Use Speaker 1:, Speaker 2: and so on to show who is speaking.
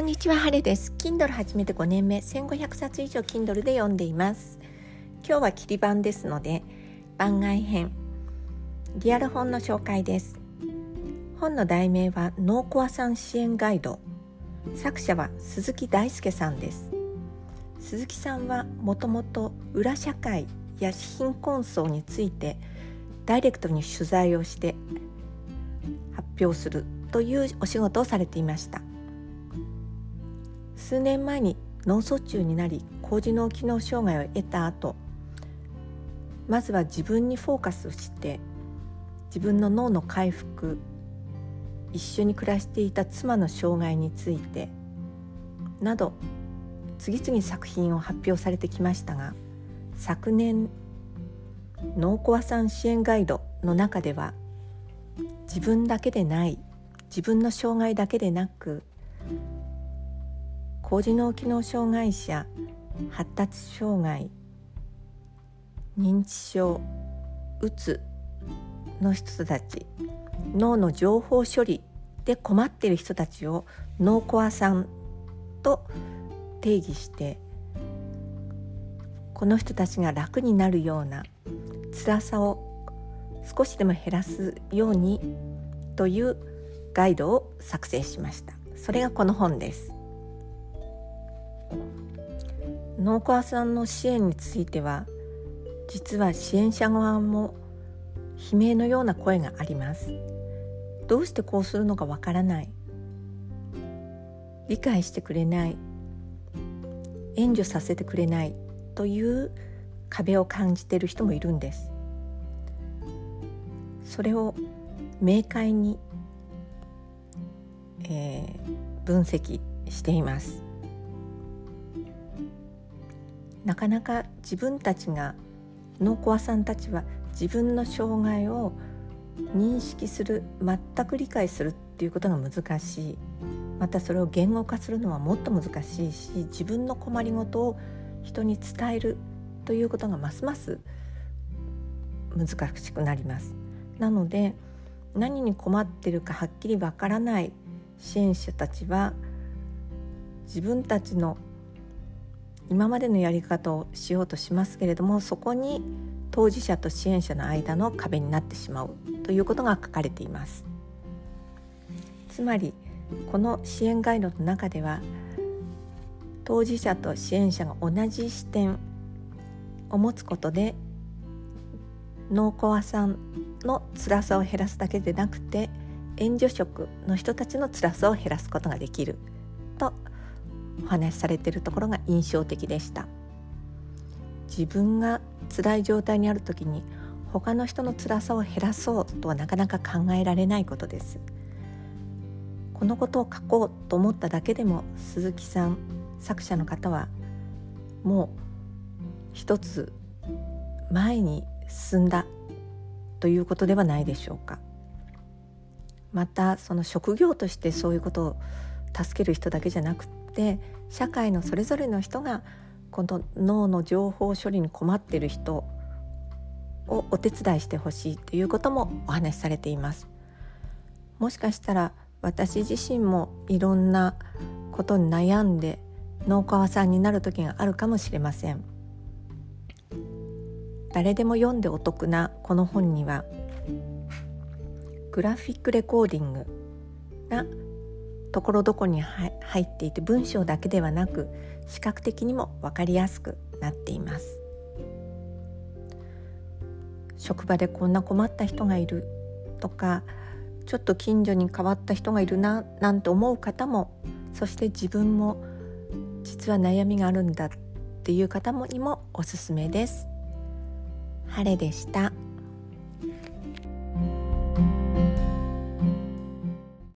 Speaker 1: こんにちは、晴れです。Kindle 始めて5年目、1500冊以上 Kindle で読んでいます。今日は切り番ですので、番外編、リアル本の紹介です。本の題名は脳コアさん支援ガイド。作者は鈴木大輔さんです。鈴木さんはもともと裏社会や貧困層についてダイレクトに取材をして発表するというお仕事をされていました数年前に脳卒中になり高次脳機能障害を得た後まずは自分にフォーカスして自分の脳の回復一緒に暮らしていた妻の障害についてなど次々作品を発表されてきましたが昨年脳コアさん支援ガイドの中では自分だけでない自分の障害だけでなく高次脳機能障害者発達障害認知症うつの人たち脳の情報処理で困っている人たちを脳コアさんと定義してこの人たちが楽になるような辛さを少しでも減らすようにというガイドを作成しました。それがこの本です。農家さんの支援については実は支援者側も悲鳴のような声があります。どうしてこうするのかわからない。理解してくれない。援助させてくれない。という壁を感じている人もいるんです。それを明快に、えー、分析しています。なかなか自分たちが脳コアさんたちは自分の障害を認識する全く理解するっていうことが難しいまたそれを言語化するのはもっと難しいし自分の困りごとを人に伝えるということがますます難しくなります。なので何に困ってるかはっきりわからない支援者たちは自分たちの今までのやり方をしようとしますけれどもそこに当事者と支援者の間の壁になってしまうということが書かれています。つまりこの支援ガイドの中では当事者と支援者が同じ視点を持つことで脳コアさんの辛さを減らすだけでなくて援助職の人たちの辛さを減らすことができる。お話しされているところが印象的でした。自分が辛い状態にある時に他の人の辛さを減らそうとはなかなか考えられないことです。このことを書こうと思っただけでも鈴木さん作者の方はもう一つ前に進んだということではないでしょうか。またその職業としてそういうことを助ける人だけじゃなくって社会のそれぞれの人がこの脳の情報処理に困っている人をお手伝いしてほしいということもお話しされています。もしかしたら私自身もいろんなことに悩んで農家さんになる時があるかもしれません。誰でも読んでお得なこの本にはグラフィックレコーディングがところどこに入っていて文章だけではなく視覚的にも分かりやすくなっています職場でこんな困った人がいるとかちょっと近所に変わった人がいるななんて思う方もそして自分も実は悩みがあるんだっていう方もにもおすすめです。晴れでした。